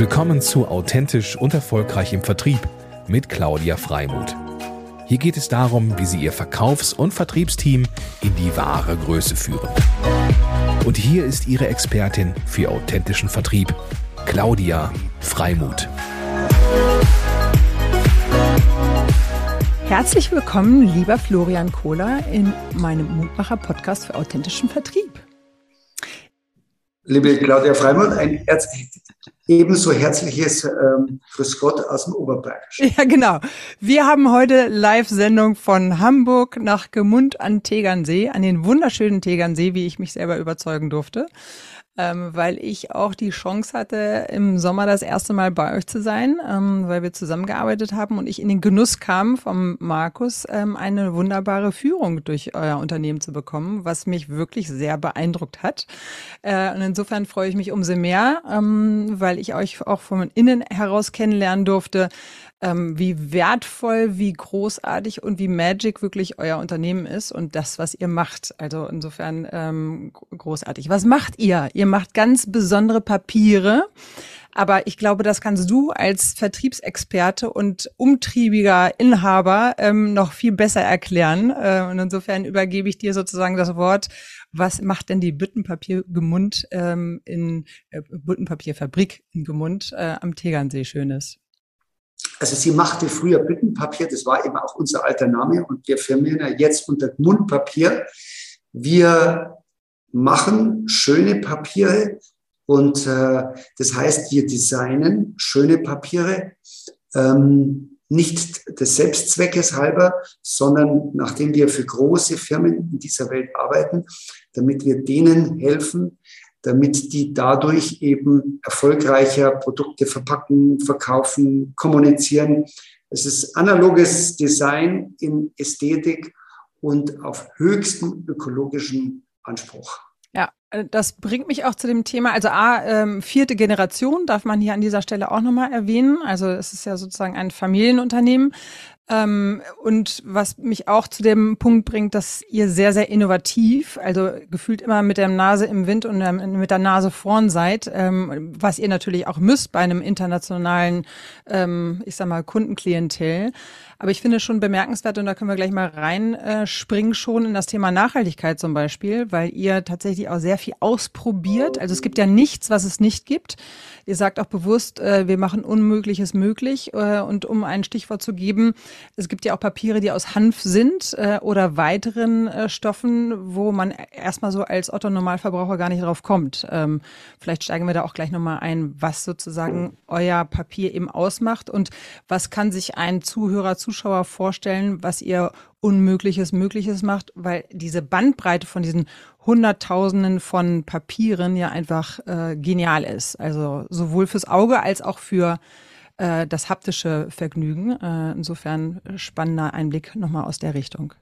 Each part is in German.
Willkommen zu Authentisch und Erfolgreich im Vertrieb mit Claudia Freimuth. Hier geht es darum, wie Sie Ihr Verkaufs- und Vertriebsteam in die wahre Größe führen. Und hier ist Ihre Expertin für authentischen Vertrieb, Claudia Freimuth. Herzlich willkommen, lieber Florian Kohler, in meinem Mutmacher-Podcast für authentischen Vertrieb. Liebe Claudia Freimuth, ein ebenso herzliches ähm, Grüß Gott aus dem Oberbayerisch. Ja, genau. Wir haben heute Live-Sendung von Hamburg nach Gemund an Tegernsee, an den wunderschönen Tegernsee, wie ich mich selber überzeugen durfte ähm, weil ich auch die Chance hatte, im Sommer das erste Mal bei euch zu sein, ähm, weil wir zusammengearbeitet haben und ich in den Genuss kam vom Markus, ähm, eine wunderbare Führung durch euer Unternehmen zu bekommen, was mich wirklich sehr beeindruckt hat. Äh, und insofern freue ich mich umso mehr, ähm, weil ich euch auch von innen heraus kennenlernen durfte, ähm, wie wertvoll, wie großartig und wie magic wirklich euer Unternehmen ist und das, was ihr macht. Also insofern ähm, großartig. Was macht ihr? Ihr macht ganz besondere Papiere. Aber ich glaube, das kannst du als Vertriebsexperte und umtriebiger Inhaber ähm, noch viel besser erklären. Äh, und insofern übergebe ich dir sozusagen das Wort. Was macht denn die Büttenpapiergemund ähm, in äh, Büttenpapierfabrik in Gemund äh, am Tegernsee Schönes? Also sie machte früher Büttenpapier, das war eben auch unser alter Name und wir firmieren ja jetzt unter Mundpapier. Wir machen schöne Papiere und äh, das heißt, wir designen schöne Papiere, ähm, nicht des Selbstzweckes halber, sondern nachdem wir für große Firmen in dieser Welt arbeiten, damit wir denen helfen, damit die dadurch eben erfolgreicher Produkte verpacken, verkaufen, kommunizieren. Es ist analoges Design in Ästhetik und auf höchstem ökologischen Anspruch. Ja, äh, das bringt mich auch zu dem Thema, also A, ähm, vierte Generation darf man hier an dieser Stelle auch nochmal erwähnen. Also es ist ja sozusagen ein Familienunternehmen. Ähm, und was mich auch zu dem Punkt bringt, dass ihr sehr, sehr innovativ, also gefühlt immer mit der Nase im Wind und ähm, mit der Nase vorn seid, ähm, was ihr natürlich auch müsst bei einem internationalen, ähm, ich sag mal, Kundenklientel. Aber ich finde schon bemerkenswert, und da können wir gleich mal reinspringen, äh, schon in das Thema Nachhaltigkeit zum Beispiel, weil ihr tatsächlich auch sehr viel ausprobiert. Also es gibt ja nichts, was es nicht gibt. Ihr sagt auch bewusst, äh, wir machen Unmögliches möglich. Äh, und um ein Stichwort zu geben, es gibt ja auch Papiere, die aus Hanf sind oder weiteren Stoffen, wo man erstmal so als Otto-Normalverbraucher gar nicht drauf kommt. Ähm, vielleicht steigen wir da auch gleich nochmal ein, was sozusagen euer Papier eben ausmacht und was kann sich ein Zuhörer, Zuschauer vorstellen, was ihr Unmögliches Mögliches macht, weil diese Bandbreite von diesen Hunderttausenden von Papieren ja einfach äh, genial ist. Also sowohl fürs Auge als auch für äh, das haptische Vergnügen. Äh, insofern spannender Einblick nochmal aus der Richtung.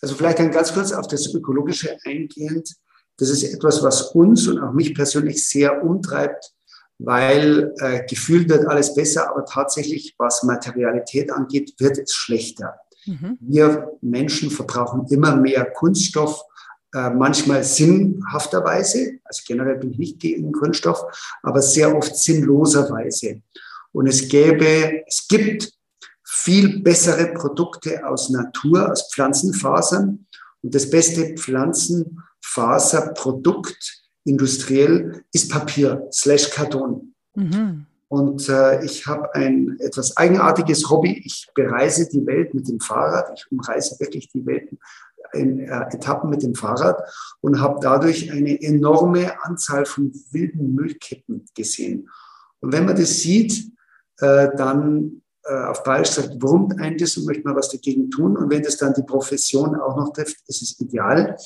Also vielleicht dann ganz kurz auf das Ökologische eingehend. Das ist etwas, was uns und auch mich persönlich sehr umtreibt weil äh, gefühlt wird alles besser, aber tatsächlich, was Materialität angeht, wird es schlechter. Mhm. Wir Menschen verbrauchen immer mehr Kunststoff, äh, manchmal sinnhafterweise, also generell bin ich nicht gegen Kunststoff, aber sehr oft sinnloserweise. Und es gäbe, es gibt viel bessere Produkte aus Natur, aus Pflanzenfasern. Und das beste Pflanzenfaserprodukt industriell, ist Papier slash Karton. Mhm. Und äh, ich habe ein etwas eigenartiges Hobby. Ich bereise die Welt mit dem Fahrrad. Ich umreise wirklich die Welt in äh, Etappen mit dem Fahrrad und habe dadurch eine enorme Anzahl von wilden Müllkippen gesehen. Und wenn man das sieht, äh, dann äh, auf Bayerisch sagt, wurmt ein das und möchte man was dagegen tun. Und wenn das dann die Profession auch noch trifft, ist es ideal.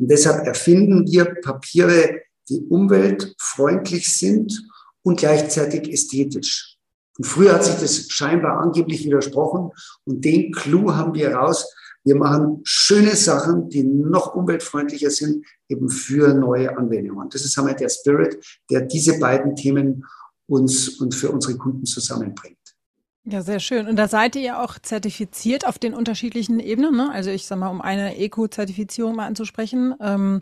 Und deshalb erfinden wir Papiere, die umweltfreundlich sind und gleichzeitig ästhetisch. Und früher hat sich das scheinbar angeblich widersprochen und den Clou haben wir raus. Wir machen schöne Sachen, die noch umweltfreundlicher sind, eben für neue Anwendungen. Das ist einmal der Spirit, der diese beiden Themen uns und für unsere Kunden zusammenbringt. Ja, sehr schön. Und da seid ihr ja auch zertifiziert auf den unterschiedlichen Ebenen. Ne? Also ich sag mal, um eine Eco-Zertifizierung mal anzusprechen. Ähm,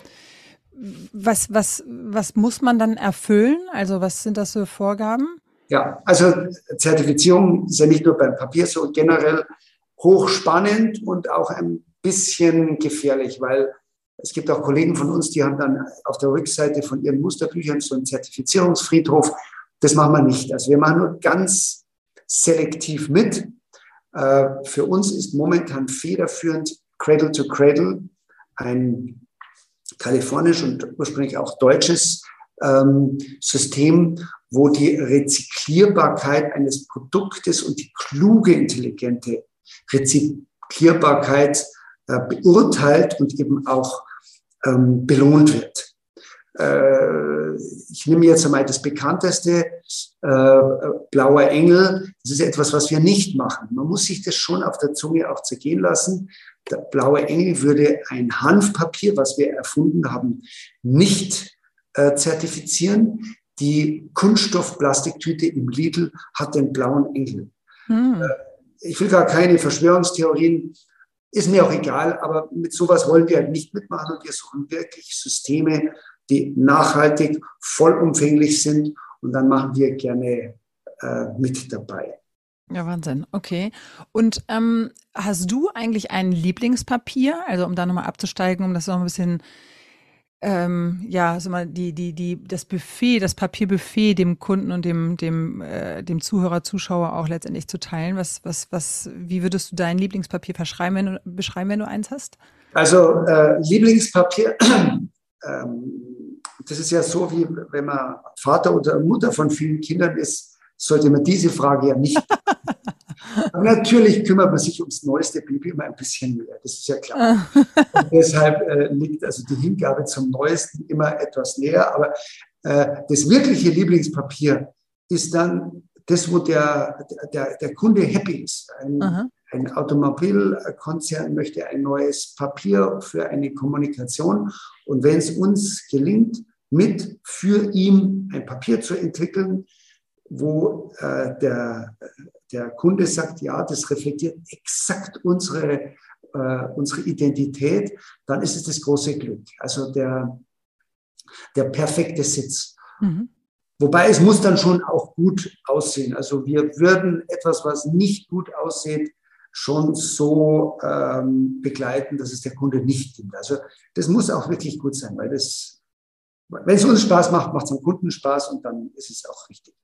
was, was, was muss man dann erfüllen? Also was sind das für Vorgaben? Ja, also Zertifizierung ist ja nicht nur beim Papier so, generell hochspannend und auch ein bisschen gefährlich, weil es gibt auch Kollegen von uns, die haben dann auf der Rückseite von ihren Musterbüchern so einen Zertifizierungsfriedhof. Das machen wir nicht. Also wir machen nur ganz selektiv mit. Äh, für uns ist momentan federführend Cradle to Cradle, ein kalifornisch und ursprünglich auch deutsches ähm, System, wo die Rezyklierbarkeit eines Produktes und die kluge, intelligente Rezyklierbarkeit äh, beurteilt und eben auch ähm, belohnt wird. Äh, ich nehme jetzt einmal das bekannteste, äh, Blauer Engel. Das ist etwas, was wir nicht machen. Man muss sich das schon auf der Zunge auch zergehen lassen. Der Blaue Engel würde ein Hanfpapier, was wir erfunden haben, nicht äh, zertifizieren. Die Kunststoffplastiktüte im Lidl hat den blauen Engel. Hm. Äh, ich will gar keine Verschwörungstheorien, ist mir auch egal, aber mit sowas wollen wir halt nicht mitmachen und wir suchen wirklich Systeme, die nachhaltig, vollumfänglich sind und dann machen wir gerne äh, mit dabei. Ja, Wahnsinn. Okay. Und ähm, hast du eigentlich ein Lieblingspapier? Also um da nochmal abzusteigen, um das noch ein bisschen ähm, ja, sag mal, die, die, die, das Buffet, das Papierbuffet dem Kunden und dem, dem, äh, dem Zuhörer, Zuschauer auch letztendlich zu teilen. Was, was, was, wie würdest du dein Lieblingspapier verschreiben, wenn du, beschreiben, wenn du eins hast? Also äh, Lieblingspapier, ähm, das ist ja so, wie wenn man Vater oder Mutter von vielen Kindern ist, sollte man diese Frage ja nicht Aber natürlich kümmert man sich ums neueste Baby immer ein bisschen mehr, das ist ja klar. Und deshalb äh, liegt also die Hingabe zum Neuesten immer etwas näher. Aber äh, das wirkliche Lieblingspapier ist dann das, wo der, der, der Kunde happy ist. Ein, ein Automobilkonzern möchte ein neues Papier für eine Kommunikation. Und wenn es uns gelingt, mit für ihn ein Papier zu entwickeln, wo äh, der, der Kunde sagt, ja, das reflektiert exakt unsere, äh, unsere Identität, dann ist es das große Glück. Also der, der perfekte Sitz. Mhm. Wobei es muss dann schon auch gut aussehen. Also wir würden etwas, was nicht gut aussieht, schon so ähm, begleiten, dass es der Kunde nicht nimmt. Also das muss auch wirklich gut sein, weil das, wenn es uns Spaß macht, macht es dem Kunden Spaß und dann ist es auch richtig.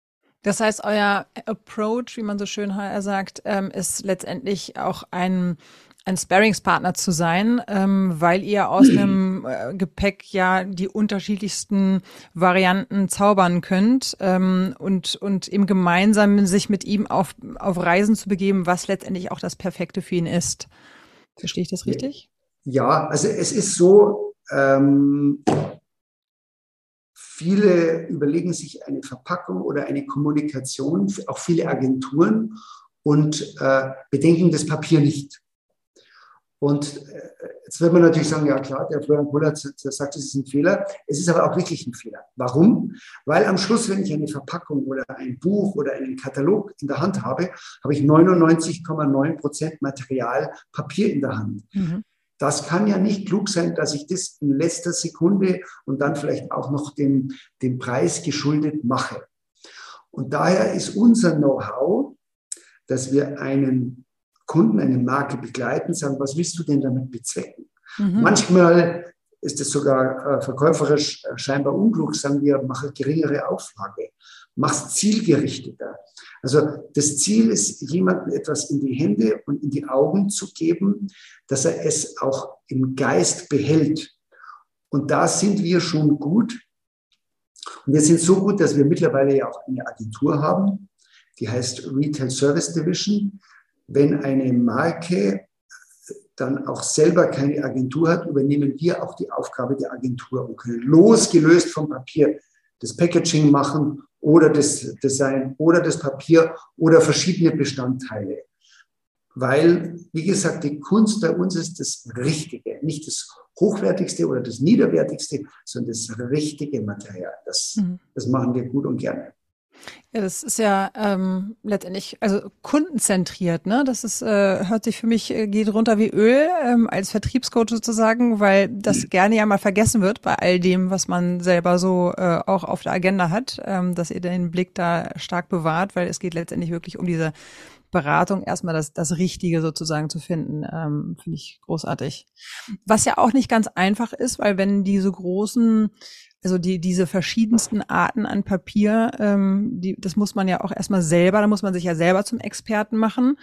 Das heißt, euer Approach, wie man so schön sagt, ähm, ist letztendlich auch ein, ein Sparringspartner zu sein, ähm, weil ihr aus einem äh, Gepäck ja die unterschiedlichsten Varianten zaubern könnt ähm, und, und eben gemeinsam sich mit ihm auf, auf Reisen zu begeben, was letztendlich auch das Perfekte für ihn ist. Verstehe ich das richtig? Ja, also es ist so, ähm, Viele überlegen sich eine Verpackung oder eine Kommunikation, auch viele Agenturen, und äh, bedenken das Papier nicht. Und äh, jetzt wird man natürlich sagen, ja klar, der Florian Kohler sagt, es ist ein Fehler. Es ist aber auch wirklich ein Fehler. Warum? Weil am Schluss, wenn ich eine Verpackung oder ein Buch oder einen Katalog in der Hand habe, habe ich 99,9 Prozent Material Papier in der Hand. Mhm. Das kann ja nicht klug sein, dass ich das in letzter Sekunde und dann vielleicht auch noch dem, dem Preis geschuldet mache. Und daher ist unser Know-how, dass wir einen Kunden, eine Marke begleiten, sagen, was willst du denn damit bezwecken? Mhm. Manchmal ist es sogar äh, verkäuferisch äh, scheinbar unklug, sagen wir, mache geringere Auflage, mach es zielgerichteter. Also das Ziel ist, jemandem etwas in die Hände und in die Augen zu geben, dass er es auch im Geist behält. Und da sind wir schon gut. Und wir sind so gut, dass wir mittlerweile ja auch eine Agentur haben, die heißt Retail Service Division. Wenn eine Marke dann auch selber keine Agentur hat, übernehmen wir auch die Aufgabe der Agentur und können losgelöst vom Papier das Packaging machen oder das Design oder das Papier oder verschiedene Bestandteile. Weil, wie gesagt, die Kunst bei uns ist das Richtige, nicht das Hochwertigste oder das Niederwertigste, sondern das richtige Material. Das, mhm. das machen wir gut und gerne. Ja, das ist ja ähm, letztendlich also kundenzentriert, ne? Das ist äh, hört sich für mich äh, geht runter wie Öl ähm, als Vertriebscoach sozusagen, weil das mhm. gerne ja mal vergessen wird bei all dem, was man selber so äh, auch auf der Agenda hat, ähm, dass ihr den Blick da stark bewahrt, weil es geht letztendlich wirklich um diese Beratung erstmal das, das Richtige sozusagen zu finden, ähm, finde ich großartig. Was ja auch nicht ganz einfach ist, weil wenn diese großen also die, diese verschiedensten Arten an Papier, ähm, die, das muss man ja auch erstmal selber, da muss man sich ja selber zum Experten machen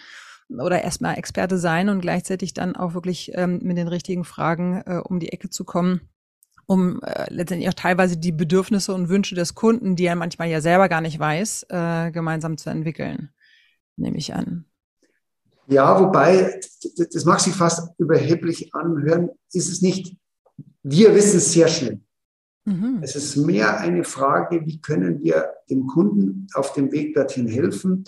oder erstmal Experte sein und gleichzeitig dann auch wirklich ähm, mit den richtigen Fragen äh, um die Ecke zu kommen, um äh, letztendlich auch teilweise die Bedürfnisse und Wünsche des Kunden, die er manchmal ja selber gar nicht weiß, äh, gemeinsam zu entwickeln, nehme ich an. Ja, wobei, das mag sich fast überheblich anhören, ist es nicht. Wir wissen es sehr schnell. Mhm. Es ist mehr eine Frage, wie können wir dem Kunden auf dem Weg dorthin helfen.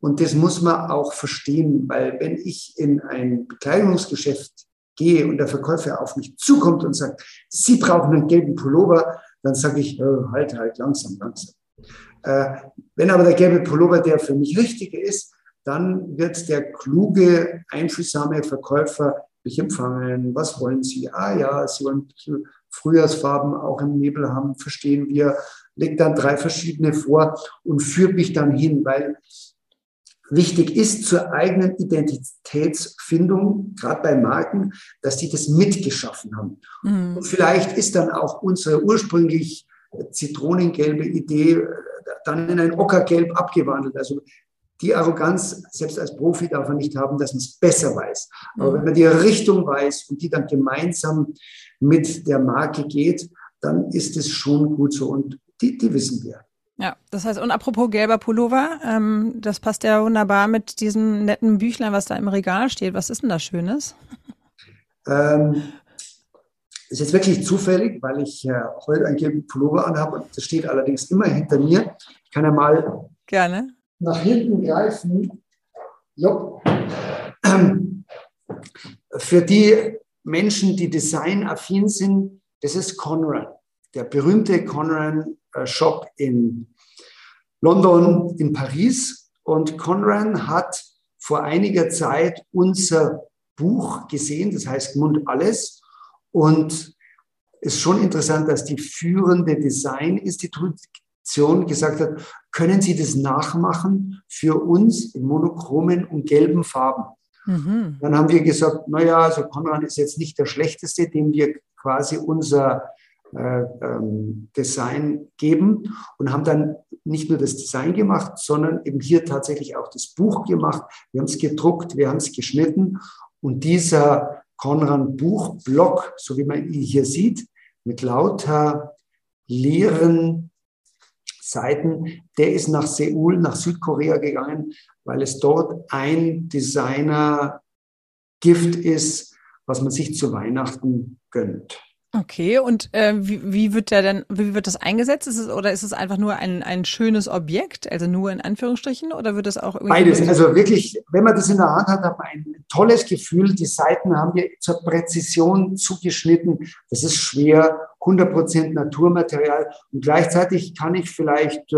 Und das muss man auch verstehen, weil wenn ich in ein Bekleidungsgeschäft gehe und der Verkäufer auf mich zukommt und sagt, Sie brauchen einen gelben Pullover, dann sage ich, oh, halt, halt, langsam, langsam. Äh, wenn aber der gelbe Pullover der für mich richtige ist, dann wird der kluge, einfühlsame Verkäufer mich empfangen. Was wollen Sie? Ah ja, Sie wollen Frühjahrsfarben auch im Nebel haben, verstehen wir, legt dann drei verschiedene vor und führt mich dann hin, weil wichtig ist zur eigenen Identitätsfindung, gerade bei Marken, dass die das mitgeschaffen haben. Mhm. Und vielleicht ist dann auch unsere ursprünglich zitronengelbe Idee dann in ein Ockergelb abgewandelt. Also die Arroganz, selbst als Profi, darf man nicht haben, dass man es besser weiß. Aber mhm. wenn man die Richtung weiß und die dann gemeinsam mit der Marke geht, dann ist es schon gut so. Und die, die wissen wir. Ja, das heißt, und apropos gelber Pullover, ähm, das passt ja wunderbar mit diesem netten Büchlein, was da im Regal steht. Was ist denn da Schönes? Ähm, ist jetzt wirklich zufällig, weil ich äh, heute einen gelben Pullover anhabe und das steht allerdings immer hinter mir. Ich kann ja mal Gerne. nach hinten greifen. Jo. Für die Menschen, die designaffin sind, das ist Conran, der berühmte Conran-Shop in London, in Paris. Und Conran hat vor einiger Zeit unser Buch gesehen, das heißt Mund alles. Und es ist schon interessant, dass die führende Designinstitution gesagt hat, können Sie das nachmachen für uns in monochromen und gelben Farben? Mhm. Dann haben wir gesagt, naja, also Konrad ist jetzt nicht der schlechteste, dem wir quasi unser äh, ähm, Design geben und haben dann nicht nur das Design gemacht, sondern eben hier tatsächlich auch das Buch gemacht. Wir haben es gedruckt, wir haben es geschnitten und dieser Konrad Buchblock, so wie man ihn hier sieht, mit lauter leeren Seiten, der ist nach Seoul, nach Südkorea gegangen, weil es dort ein Designer-Gift ist, was man sich zu Weihnachten gönnt. Okay, und äh, wie, wie wird der denn, wie wird das eingesetzt? Ist es, oder ist es einfach nur ein, ein schönes Objekt, also nur in Anführungsstrichen, oder wird das auch irgendwie. Beides. Also wirklich, wenn man das in der Hand hat, hat man ein tolles Gefühl. Die Seiten haben wir zur Präzision zugeschnitten. Das ist schwer, 100% Naturmaterial. Und gleichzeitig kann ich vielleicht äh,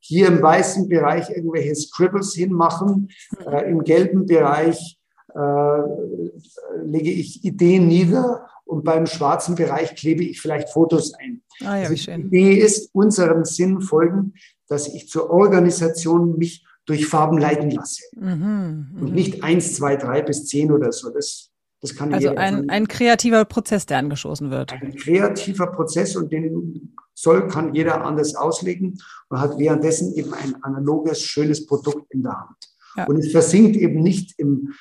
hier im weißen Bereich irgendwelche Scribbles hinmachen, mhm. äh, im gelben Bereich äh, lege ich Ideen nieder und beim schwarzen Bereich klebe ich vielleicht Fotos ein. Ah, ja, also wie schön. Die Idee ist, unserem Sinn folgen, dass ich zur Organisation mich durch Farben leiten lasse. Mhm, und mhm. nicht eins, zwei, drei bis zehn oder so. Das, das kann also ein, ein kreativer Prozess, der angeschossen wird. Ein kreativer Prozess und den soll, kann jeder anders auslegen und hat währenddessen eben ein analoges, schönes Produkt in der Hand. Ja. Und es versinkt eben nicht im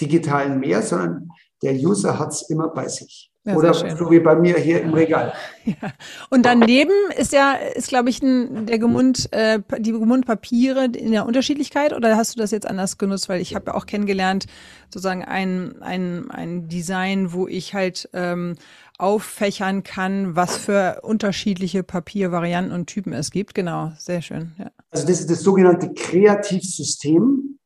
digitalen Meer, sondern der User hat es immer bei sich. Ja, Oder so wie bei mir hier im Regal. Ja. Und daneben ist ja, ist glaube ich, ein, der Gemund, äh, die Gemundpapiere in der Unterschiedlichkeit oder hast du das jetzt anders genutzt? Weil ich habe ja auch kennengelernt, sozusagen ein, ein, ein Design, wo ich halt ähm, auffächern kann, was für unterschiedliche Papiervarianten und Typen es gibt. Genau, sehr schön. Ja. Also das ist das sogenannte Kreativsystem.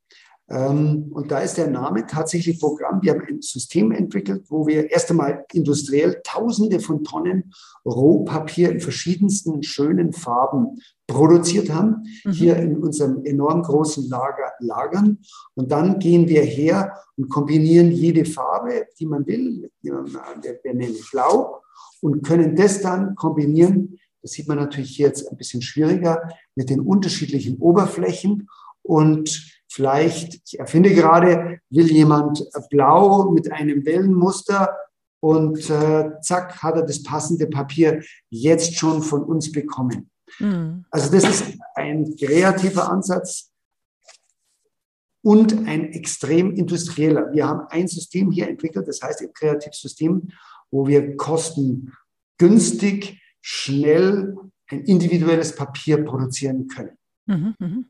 Ähm, und da ist der Name tatsächlich Programm. Wir haben ein System entwickelt, wo wir erst einmal industriell Tausende von Tonnen Rohpapier in verschiedensten schönen Farben produziert haben, mhm. hier in unserem enorm großen Lager lagern. Und dann gehen wir her und kombinieren jede Farbe, die man will, wir nennen blau, und können das dann kombinieren. Das sieht man natürlich hier jetzt ein bisschen schwieriger mit den unterschiedlichen Oberflächen und Vielleicht, ich erfinde gerade, will jemand blau mit einem Wellenmuster und äh, zack, hat er das passende Papier jetzt schon von uns bekommen. Mhm. Also das ist ein kreativer Ansatz und ein extrem industrieller. Wir haben ein System hier entwickelt, das heißt ein Kreativsystem, wo wir kostengünstig, schnell ein individuelles Papier produzieren können. Mhm, mhm.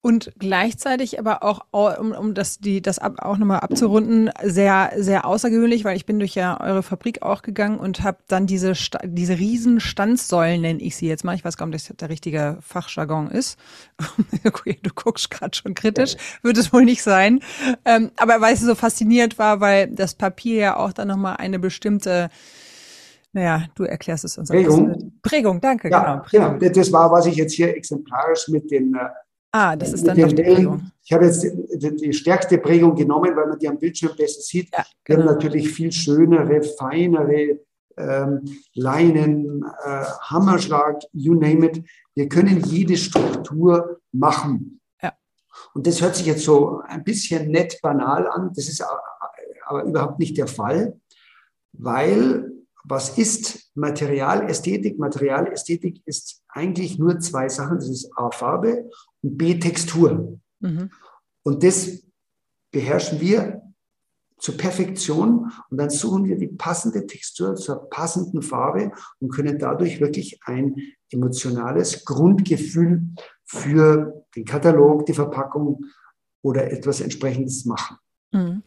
Und gleichzeitig aber auch, um, um das, die, das ab, auch nochmal abzurunden, sehr, sehr außergewöhnlich, weil ich bin durch ja eure Fabrik auch gegangen und habe dann diese, diese riesen Standsäulen, nenne ich sie jetzt mal, ich weiß gar nicht, ob das der richtige Fachjargon ist. du guckst gerade schon kritisch, wird es wohl nicht sein. Ähm, aber weil es so fasziniert war, weil das Papier ja auch dann nochmal eine bestimmte naja, du erklärst es uns. Prägung. Prägung, danke. Ja, genau, Prägung. genau. Das war, was ich jetzt hier exemplarisch mit den. Äh, ah, das ist dann die Prägung. Ich habe jetzt die, die, stärkste Prägung genommen, weil man die am Bildschirm besser sieht. Ja, genau. Wir haben natürlich viel schönere, feinere ähm, Leinen, äh, Hammerschlag, you name it. Wir können jede Struktur machen. Ja. Und das hört sich jetzt so ein bisschen nett banal an. Das ist aber überhaupt nicht der Fall, weil was ist Materialästhetik? Materialästhetik ist eigentlich nur zwei Sachen. Das ist A, Farbe und B, Textur. Mhm. Und das beherrschen wir zur Perfektion und dann suchen wir die passende Textur zur passenden Farbe und können dadurch wirklich ein emotionales Grundgefühl für den Katalog, die Verpackung oder etwas entsprechendes machen. Mhm.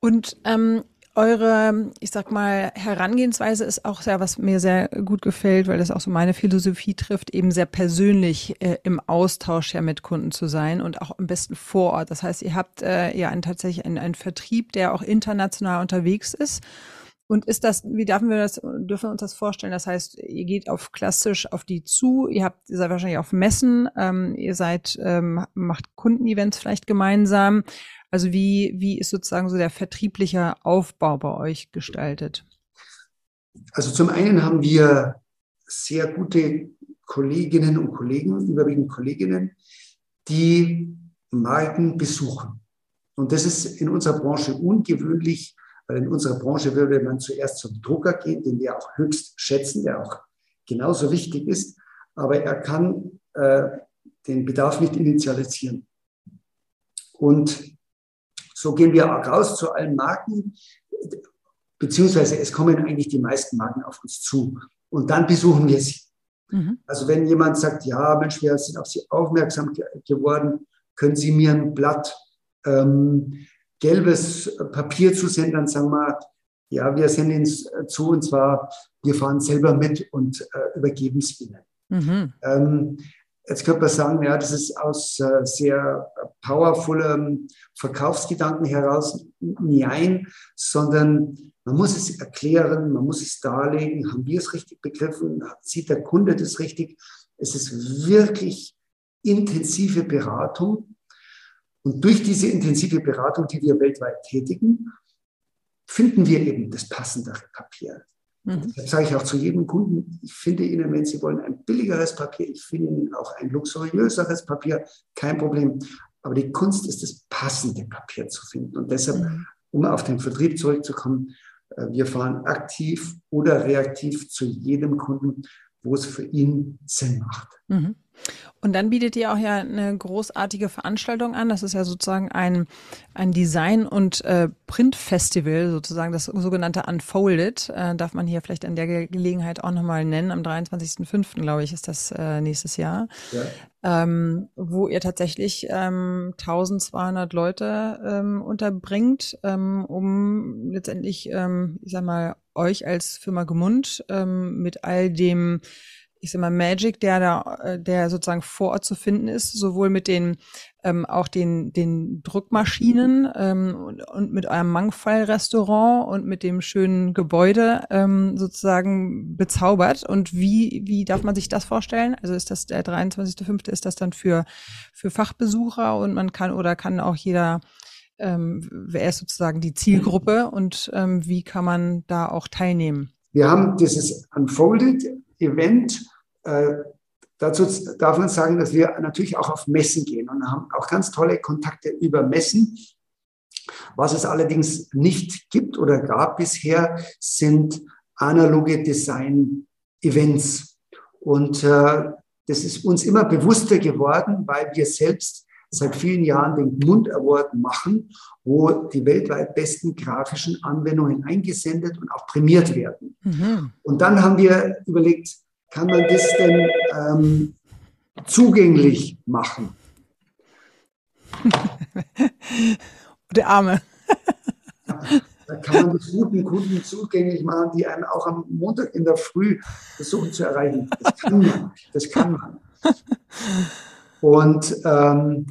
Und ähm, eure, ich sag mal, Herangehensweise ist auch sehr, was mir sehr gut gefällt, weil das auch so meine Philosophie trifft, eben sehr persönlich äh, im Austausch ja mit Kunden zu sein und auch am besten vor Ort. Das heißt, ihr habt äh, ja einen, tatsächlich einen, einen Vertrieb, der auch international unterwegs ist. Und ist das, wie dürfen wir das, dürfen wir uns das vorstellen? Das heißt, ihr geht auf klassisch auf die zu, ihr habt, ihr seid wahrscheinlich auf Messen, ähm, ihr seid, ähm, macht Kundenevents vielleicht gemeinsam. Also wie, wie ist sozusagen so der vertriebliche Aufbau bei euch gestaltet? Also zum einen haben wir sehr gute Kolleginnen und Kollegen, überwiegend Kolleginnen, die Marken besuchen. Und das ist in unserer Branche ungewöhnlich, weil in unserer Branche würde man zuerst zum Drucker gehen, den wir auch höchst schätzen, der auch genauso wichtig ist, aber er kann äh, den Bedarf nicht initialisieren. Und so gehen wir auch raus zu allen Marken, beziehungsweise es kommen eigentlich die meisten Marken auf uns zu. Und dann besuchen wir sie. Mhm. Also wenn jemand sagt, ja, Mensch, wir sind auf Sie aufmerksam geworden, können Sie mir ein Blatt ähm, gelbes Papier zusenden, dann sagen wir, ja, wir senden es zu und zwar, wir fahren selber mit und äh, übergeben es Ihnen. Mhm. Ähm, Jetzt könnte man sagen, ja, das ist aus äh, sehr powervollem Verkaufsgedanken heraus. Nein, sondern man muss es erklären, man muss es darlegen. Haben wir es richtig begriffen? Sieht der Kunde das richtig? Es ist wirklich intensive Beratung. Und durch diese intensive Beratung, die wir weltweit tätigen, finden wir eben das passendere Papier. Mhm. Das sage ich auch zu jedem Kunden. Ich finde Ihnen, wenn Sie wollen, ein billigeres Papier. Ich finde Ihnen auch ein luxuriöseres Papier. Kein Problem. Aber die Kunst ist, das passende Papier zu finden. Und deshalb, mhm. um auf den Vertrieb zurückzukommen, äh, wir fahren aktiv oder reaktiv zu jedem Kunden, wo es für ihn Sinn macht. Mhm. Und dann bietet ihr auch ja eine großartige Veranstaltung an. Das ist ja sozusagen ein, ein Design- und äh, Printfestival, sozusagen das sogenannte Unfolded. Äh, darf man hier vielleicht an der Gelegenheit auch nochmal nennen. Am 23.05. glaube ich, ist das äh, nächstes Jahr. Ja. Ähm, wo ihr tatsächlich ähm, 1200 Leute ähm, unterbringt, ähm, um letztendlich, ähm, ich sag mal, euch als Firma Gemund ähm, mit all dem ich sag mal, Magic, der da, äh, der sozusagen vor Ort zu finden ist, sowohl mit den ähm, auch den, den Druckmaschinen ähm, und, und mit eurem Mangfall-Restaurant und mit dem schönen Gebäude ähm, sozusagen bezaubert. Und wie, wie darf man sich das vorstellen? Also ist das der 23.05. ist das dann für, für Fachbesucher und man kann oder kann auch jeder ähm, wer ist sozusagen die Zielgruppe und ähm, wie kann man da auch teilnehmen? Wir haben dieses Unfolded Event. Äh, dazu darf man sagen, dass wir natürlich auch auf Messen gehen und haben auch ganz tolle Kontakte über Messen. Was es allerdings nicht gibt oder gab bisher, sind analoge Design-Events. Und äh, das ist uns immer bewusster geworden, weil wir selbst seit vielen Jahren den Gmund Award machen, wo die weltweit besten grafischen Anwendungen eingesendet und auch prämiert werden. Mhm. Und dann haben wir überlegt, kann man das denn ähm, zugänglich machen? Der Arme. Da kann man das guten Kunden zugänglich machen, die einen auch am Montag in der Früh versuchen zu erreichen. Das kann man. Das kann man. Und ähm,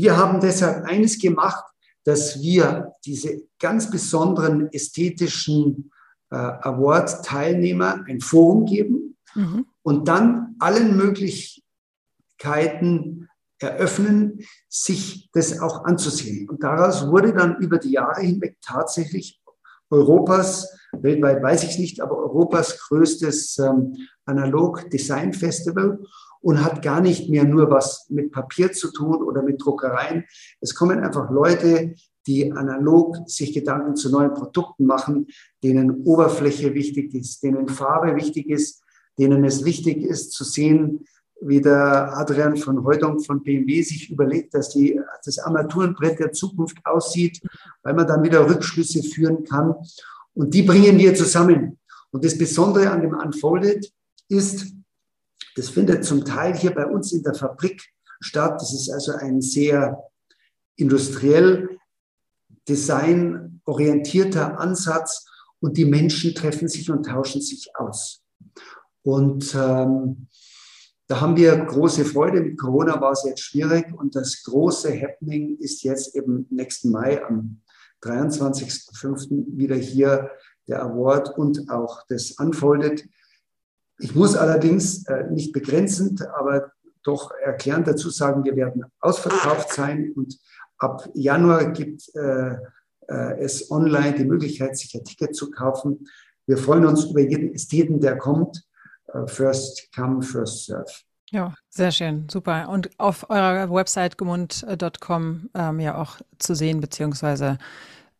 wir haben deshalb eines gemacht, dass wir diese ganz besonderen ästhetischen äh, Award-Teilnehmer ein Forum geben mhm. und dann allen Möglichkeiten eröffnen, sich das auch anzusehen. Und daraus wurde dann über die Jahre hinweg tatsächlich Europas, weltweit weiß ich nicht, aber Europas größtes ähm, Analog-Design-Festival und hat gar nicht mehr nur was mit Papier zu tun oder mit Druckereien. Es kommen einfach Leute, die analog sich Gedanken zu neuen Produkten machen, denen Oberfläche wichtig ist, denen Farbe wichtig ist, denen es wichtig ist zu sehen, wie der Adrian von Heudong von BMW sich überlegt, dass die, das Armaturenbrett der Zukunft aussieht, weil man dann wieder Rückschlüsse führen kann. Und die bringen wir zusammen. Und das Besondere an dem Unfolded ist, das findet zum Teil hier bei uns in der Fabrik statt. Das ist also ein sehr industriell designorientierter Ansatz und die Menschen treffen sich und tauschen sich aus. Und ähm, da haben wir große Freude. Mit Corona war es jetzt schwierig und das große Happening ist jetzt eben nächsten Mai am 23.05. wieder hier der Award und auch das Unfolded. Ich muss allerdings äh, nicht begrenzend, aber doch erklärend dazu sagen, wir werden ausverkauft sein und ab Januar gibt äh, äh, es online die Möglichkeit, sich ein Ticket zu kaufen. Wir freuen uns über jeden Ästheten, der kommt. First come, first serve. Ja, sehr schön, super. Und auf eurer Website gemund.com ähm, ja auch zu sehen, beziehungsweise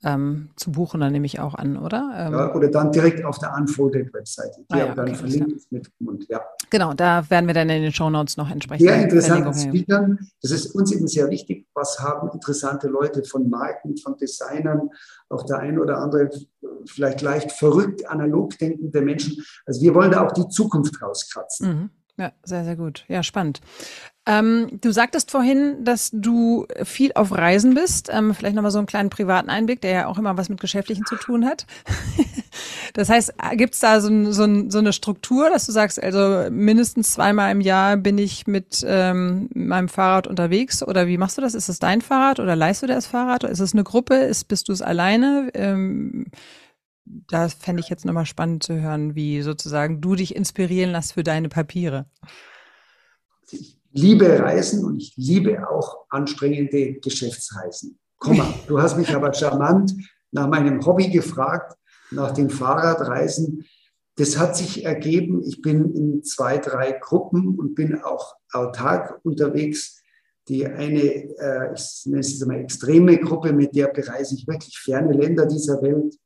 ähm, zu buchen, dann nehme ich auch an, oder? Ähm, ja, oder dann direkt auf der Unfolded-Webseite, die ah, ja, dann okay, verlinkt mit und ja. Genau, da werden wir dann in den Show Notes noch entsprechend. Sehr interessante Speakern. Das ist uns eben sehr wichtig. Was haben interessante Leute von Marken, von Designern, auch der ein oder andere vielleicht leicht verrückt, analog denkende Menschen. Also wir wollen da auch die Zukunft rauskratzen. Mhm. Ja, sehr, sehr gut. Ja, spannend. Ähm, du sagtest vorhin, dass du viel auf Reisen bist. Ähm, vielleicht nochmal so einen kleinen privaten Einblick, der ja auch immer was mit Geschäftlichen zu tun hat. das heißt, gibt es da so, so, so, eine Struktur, dass du sagst, also mindestens zweimal im Jahr bin ich mit ähm, meinem Fahrrad unterwegs? Oder wie machst du das? Ist es dein Fahrrad oder leihst du dir das Fahrrad? Ist es eine Gruppe? Ist, bist du es alleine? Ähm, da fände ich jetzt nochmal spannend zu hören, wie sozusagen du dich inspirieren lässt für deine Papiere. Liebe Reisen und ich liebe auch anstrengende Geschäftsreisen. Komm mal, du hast mich aber charmant nach meinem Hobby gefragt, nach den Fahrradreisen. Das hat sich ergeben. Ich bin in zwei, drei Gruppen und bin auch autark unterwegs. Die eine, äh, ich nenne es mal extreme Gruppe, mit der bereise ich wirklich ferne Länder dieser Welt.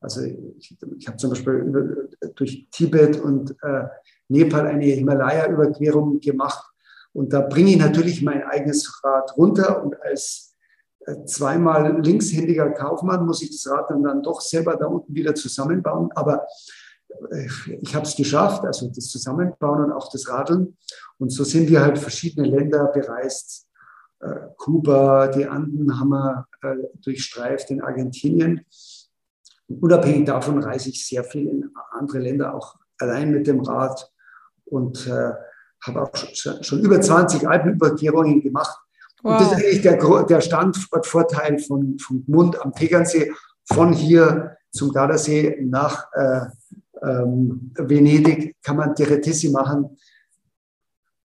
Also ich, ich habe zum Beispiel über, durch Tibet und äh, Nepal eine Himalaya-Überquerung gemacht. Und da bringe ich natürlich mein eigenes Rad runter. Und als äh, zweimal linkshändiger Kaufmann muss ich das Rad dann, dann doch selber da unten wieder zusammenbauen. Aber äh, ich habe es geschafft, also das Zusammenbauen und auch das Radeln. Und so sind wir halt verschiedene Länder bereist. Äh, Kuba, die Anden haben wir durchstreift in Argentinien unabhängig davon reise ich sehr viel in andere Länder auch allein mit dem Rad und äh, habe auch schon, über 20 Alpenüberquerungen gemacht. Wow. Und das ist eigentlich der, der Standortvorteil von, von Gmund am Tegernsee, von hier zum Gardasee nach äh, ähm, Venedig kann man Diretissi machen.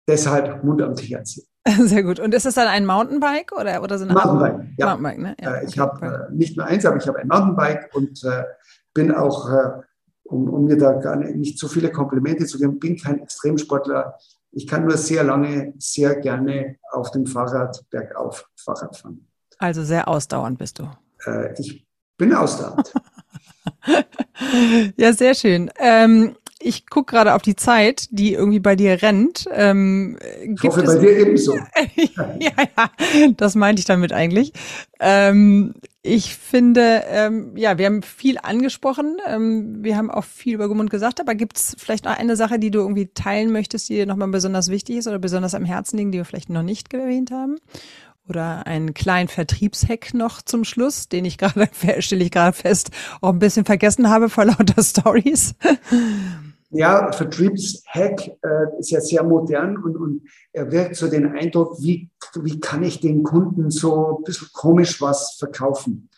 Deshalb Mund am Tegernsee. Sehr gut. Und ist das dann ein Mountainbike oder, oder sind Mountainbike, ja. Mountainbike, ne? ja. Äh, ich habe äh, nicht nur eins, aber ich habe ein Mountainbike und äh, bin auch, äh, um, um, mir da gar nicht, nicht zu viele Komplimente zu geben, bin kein Extremsportler. Ich kann nur sehr lange, sehr gerne auf dem Fahrrad bergauf Fahrrad fahren. Also sehr ausdauernd bist du. Äh, ich bin ausdauernd. ja, sehr schön. Ähm, ich gucke gerade auf die Zeit, die irgendwie bei dir rennt. Ähm, ich hoffe, bei dir ebenso. ja, ja, das meinte ich damit eigentlich. Ähm, ich finde, ähm, ja, wir haben viel angesprochen. Ähm, wir haben auch viel über Gemund gesagt, aber gibt es vielleicht noch eine Sache, die du irgendwie teilen möchtest, die dir nochmal besonders wichtig ist oder besonders am Herzen liegen, die wir vielleicht noch nicht erwähnt haben? Oder einen kleinen Vertriebshack noch zum Schluss, den ich gerade, stelle ich gerade fest, auch ein bisschen vergessen habe vor lauter Stories. Ja, Vertriebshack äh, ist ja sehr modern und, und er wirkt so den Eindruck, wie, wie kann ich den Kunden so ein bisschen komisch was verkaufen.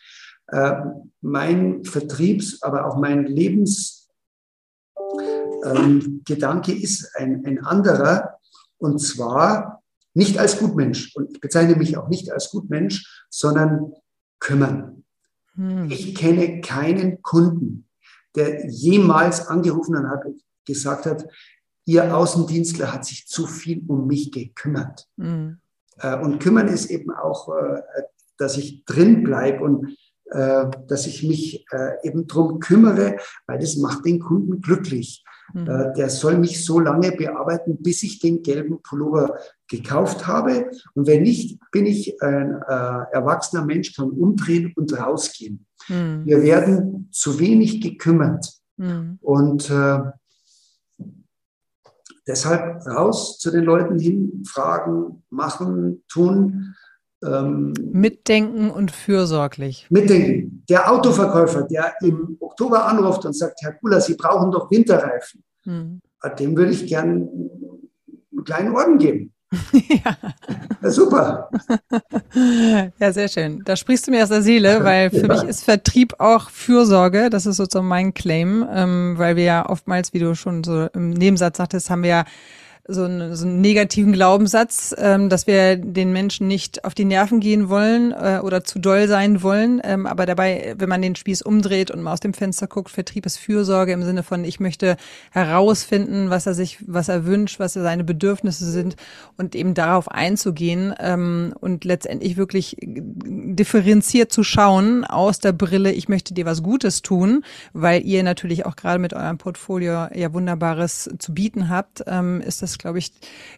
Äh, mein Vertriebs-, aber auch mein Lebensgedanke ähm, ist ein, ein anderer und zwar nicht als Gutmensch. Und ich bezeichne mich auch nicht als Gutmensch, sondern kümmern. Hm. Ich kenne keinen Kunden, der jemals angerufen hat und gesagt hat, Ihr Außendienstler hat sich zu viel um mich gekümmert. Mhm. Und kümmern ist eben auch, äh, dass ich drin bleibe und äh, dass ich mich eben drum kümmere, weil das macht den Kunden glücklich. Mhm. Der soll mich so lange bearbeiten, bis ich den gelben Pullover gekauft habe. Und wenn nicht, bin ich ein äh, erwachsener Mensch, kann umdrehen und rausgehen. Mhm. Wir werden zu wenig gekümmert. Mhm. Und äh, deshalb raus zu den Leuten hin, fragen, machen, tun. Ähm, Mitdenken und fürsorglich. Mitdenken. Der Autoverkäufer, der im Oktober anruft und sagt, Herr Kula, Sie brauchen doch Winterreifen. Hm. Dem würde ich gern einen kleinen Orden geben. Ja. ja. Super. Ja, sehr schön. Da sprichst du mir aus der Seele, weil für ja. mich ist Vertrieb auch Fürsorge. Das ist sozusagen mein Claim, ähm, weil wir ja oftmals, wie du schon so im Nebensatz sagtest, haben wir ja so einen, so einen negativen Glaubenssatz, ähm, dass wir den Menschen nicht auf die Nerven gehen wollen äh, oder zu doll sein wollen. Ähm, aber dabei, wenn man den Spieß umdreht und mal aus dem Fenster guckt, Vertrieb ist Fürsorge im Sinne von, ich möchte herausfinden, was er sich, was er wünscht, was seine Bedürfnisse sind und eben darauf einzugehen ähm, und letztendlich wirklich differenziert zu schauen aus der Brille, ich möchte dir was Gutes tun, weil ihr natürlich auch gerade mit eurem Portfolio ja Wunderbares zu bieten habt, ähm, ist das glaube ich,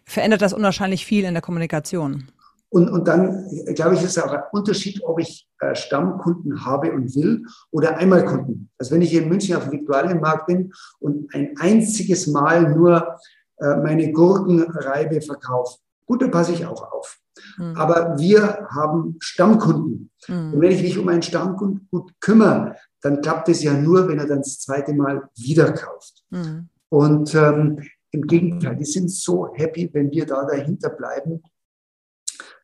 verändert das unwahrscheinlich viel in der Kommunikation. Und, und dann, glaube ich, ist es auch ein Unterschied, ob ich äh, Stammkunden habe und will oder Einmalkunden. Also wenn ich hier in München auf dem Viktualienmarkt bin und ein einziges Mal nur äh, meine Gurkenreibe verkaufe, gut, dann passe ich auch auf. Mhm. Aber wir haben Stammkunden. Mhm. Und wenn ich mich um einen Stammkunden gut kümmere, dann klappt es ja nur, wenn er dann das zweite Mal wieder kauft. Mhm. Und ähm, im Gegenteil, die sind so happy, wenn wir da dahinter bleiben,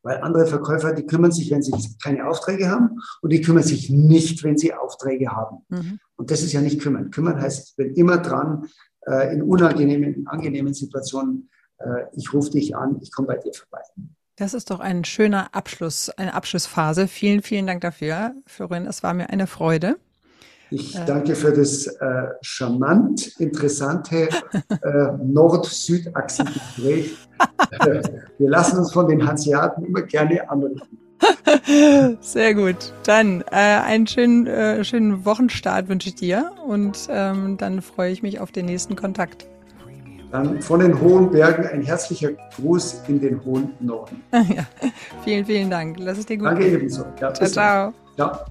weil andere Verkäufer, die kümmern sich, wenn sie keine Aufträge haben und die kümmern sich nicht, wenn sie Aufträge haben. Mhm. Und das ist ja nicht kümmern. Kümmern heißt, ich bin immer dran äh, in unangenehmen, in angenehmen Situationen. Äh, ich rufe dich an, ich komme bei dir vorbei. Das ist doch ein schöner Abschluss, eine Abschlussphase. Vielen, vielen Dank dafür, Florin. Es war mir eine Freude. Ich danke für das äh, charmant interessante äh, Nord-Süd-Achsen-Gespräch. wir lassen uns von den Hanseaten immer gerne anrufen. Sehr gut. Dann äh, einen schönen, äh, schönen Wochenstart wünsche ich dir und ähm, dann freue ich mich auf den nächsten Kontakt. Dann von den hohen Bergen ein herzlicher Gruß in den hohen Norden. ja. Vielen, vielen Dank. Lass es dir gut Danke ebenso. Ja, ciao, ciao. ciao.